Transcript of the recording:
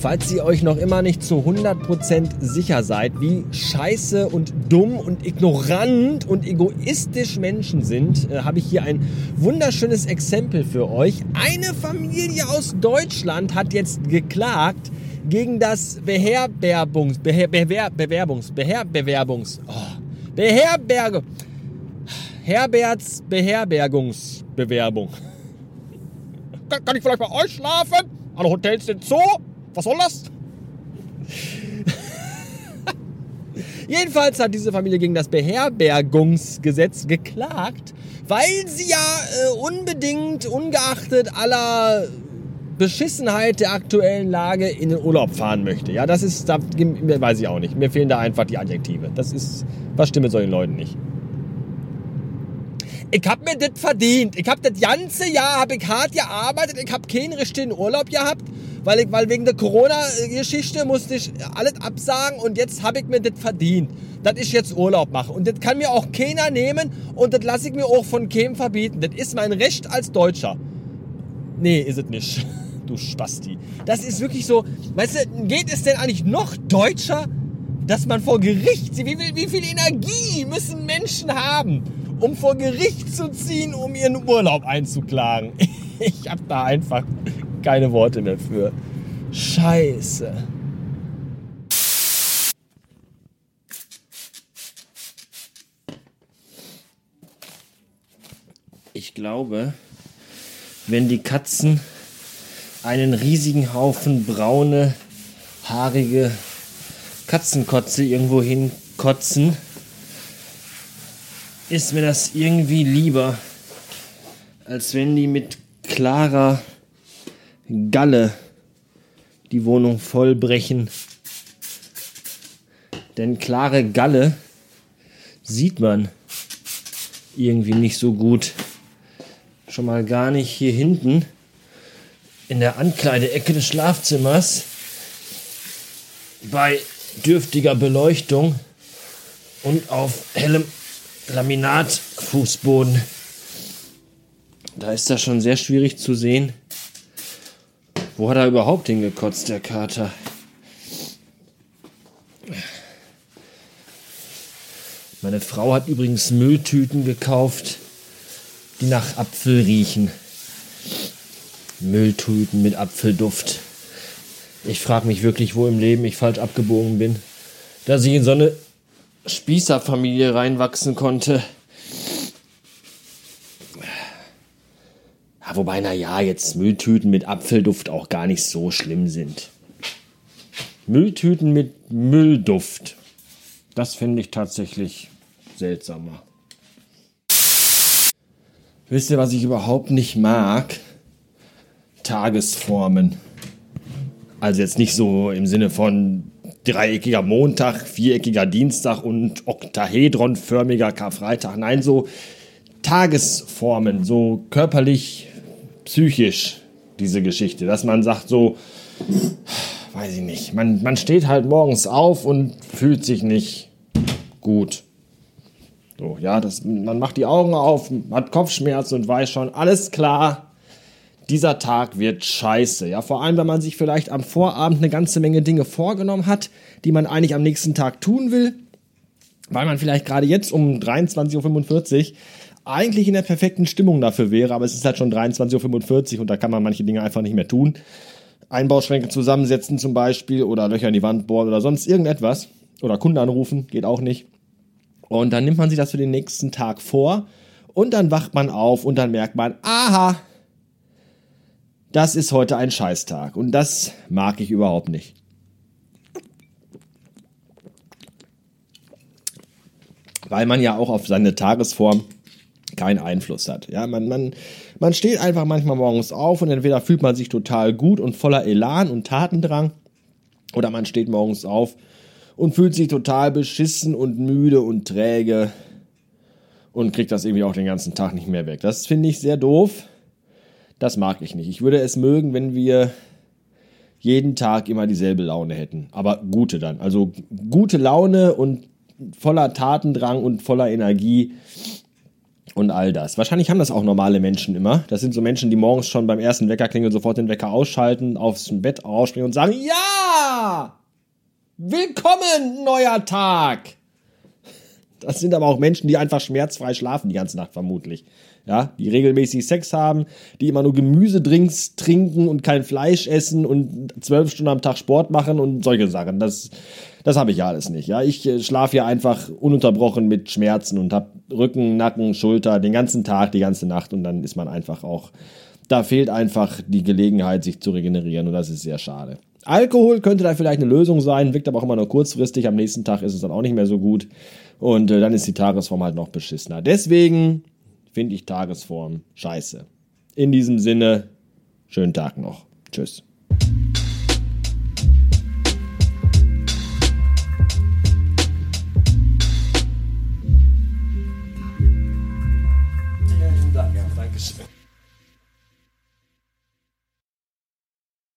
falls ihr euch noch immer nicht zu 100% sicher seid, wie scheiße und dumm und ignorant und egoistisch Menschen sind, äh, habe ich hier ein wunderschönes Exempel für euch. Eine Familie aus Deutschland hat jetzt geklagt gegen das Beherberbungs, Beher, Bewer, Bewerbungs, Beherbewerbungs, oh, Beherberge, Herberts Beherbergungsbewerbung. Kann ich vielleicht bei euch schlafen? Alle Hotels sind zu. Was soll das? Jedenfalls hat diese Familie gegen das Beherbergungsgesetz geklagt, weil sie ja äh, unbedingt, ungeachtet aller Beschissenheit der aktuellen Lage in den Urlaub fahren möchte. Ja, das ist, da weiß ich auch nicht. Mir fehlen da einfach die Adjektive. Das ist, was stimmt mit solchen Leuten nicht? ich hab mir das verdient. Ich hab das ganze Jahr hab ich hart gearbeitet. Ich hab keinen richtigen Urlaub gehabt, weil ich, weil wegen der Corona-Geschichte musste ich alles absagen und jetzt hab ich mir das verdient, dass ich jetzt Urlaub mache. Und das kann mir auch keiner nehmen und das lasse ich mir auch von keinem verbieten. Das ist mein Recht als Deutscher. Nee, ist es nicht. Du Spasti. Das ist wirklich so, weißt du, geht es denn eigentlich noch deutscher, dass man vor Gericht, wie viel, wie viel Energie müssen Menschen haben, um vor Gericht zu ziehen, um ihren Urlaub einzuklagen. Ich habe da einfach keine Worte mehr für. Scheiße. Ich glaube, wenn die Katzen einen riesigen Haufen braune, haarige Katzenkotze irgendwo hinkotzen, ist mir das irgendwie lieber, als wenn die mit klarer Galle die Wohnung vollbrechen. Denn klare Galle sieht man irgendwie nicht so gut. Schon mal gar nicht hier hinten in der Ankleideecke des Schlafzimmers bei dürftiger Beleuchtung und auf hellem Laminatfußboden. Da ist das schon sehr schwierig zu sehen. Wo hat er überhaupt hingekotzt, der Kater? Meine Frau hat übrigens Mülltüten gekauft, die nach Apfel riechen. Mülltüten mit Apfelduft. Ich frage mich wirklich, wo im Leben ich falsch abgebogen bin, dass ich in so eine Spießerfamilie reinwachsen konnte. Ja, wobei, naja, jetzt Mülltüten mit Apfelduft auch gar nicht so schlimm sind. Mülltüten mit Müllduft. Das finde ich tatsächlich seltsamer. Wisst ihr, was ich überhaupt nicht mag? Tagesformen. Also jetzt nicht so im Sinne von dreieckiger Montag, viereckiger Dienstag und oktahedronförmiger Karfreitag. Nein, so Tagesformen, so körperlich, psychisch diese Geschichte, dass man sagt so, weiß ich nicht, man, man steht halt morgens auf und fühlt sich nicht gut. So, ja, das, man macht die Augen auf, hat Kopfschmerzen und weiß schon, alles klar, dieser Tag wird scheiße. Ja, vor allem, wenn man sich vielleicht am Vorabend eine ganze Menge Dinge vorgenommen hat, die man eigentlich am nächsten Tag tun will, weil man vielleicht gerade jetzt um 23.45 Uhr eigentlich in der perfekten Stimmung dafür wäre, aber es ist halt schon 23.45 Uhr und da kann man manche Dinge einfach nicht mehr tun. Einbauschränke zusammensetzen zum Beispiel oder Löcher in die Wand bohren oder sonst irgendetwas. Oder Kunden anrufen, geht auch nicht. Und dann nimmt man sich das für den nächsten Tag vor und dann wacht man auf und dann merkt man, aha, das ist heute ein Scheißtag und das mag ich überhaupt nicht. Weil man ja auch auf seine Tagesform keinen Einfluss hat. Ja, man, man, man steht einfach manchmal morgens auf und entweder fühlt man sich total gut und voller Elan und Tatendrang oder man steht morgens auf und fühlt sich total beschissen und müde und träge und kriegt das irgendwie auch den ganzen Tag nicht mehr weg. Das finde ich sehr doof. Das mag ich nicht. Ich würde es mögen, wenn wir jeden Tag immer dieselbe Laune hätten. Aber gute dann. Also gute Laune und voller Tatendrang und voller Energie. Und all das. Wahrscheinlich haben das auch normale Menschen immer. Das sind so Menschen, die morgens schon beim ersten Weckerklingel sofort den Wecker ausschalten, aufs Bett ausspringen und sagen, ja! Willkommen, neuer Tag! Das sind aber auch Menschen, die einfach schmerzfrei schlafen die ganze Nacht vermutlich. Ja, die regelmäßig Sex haben, die immer nur Gemüsedrinks trinken und kein Fleisch essen und zwölf Stunden am Tag Sport machen und solche Sachen. Das, das habe ich ja alles nicht. Ja, ich äh, schlafe ja einfach ununterbrochen mit Schmerzen und habe Rücken, Nacken, Schulter den ganzen Tag, die ganze Nacht und dann ist man einfach auch. Da fehlt einfach die Gelegenheit, sich zu regenerieren und das ist sehr schade. Alkohol könnte da vielleicht eine Lösung sein, wirkt aber auch immer nur kurzfristig. Am nächsten Tag ist es dann auch nicht mehr so gut. Und äh, dann ist die Tagesform halt noch beschissener. Deswegen finde ich Tagesform scheiße. In diesem Sinne, schönen Tag noch. Tschüss.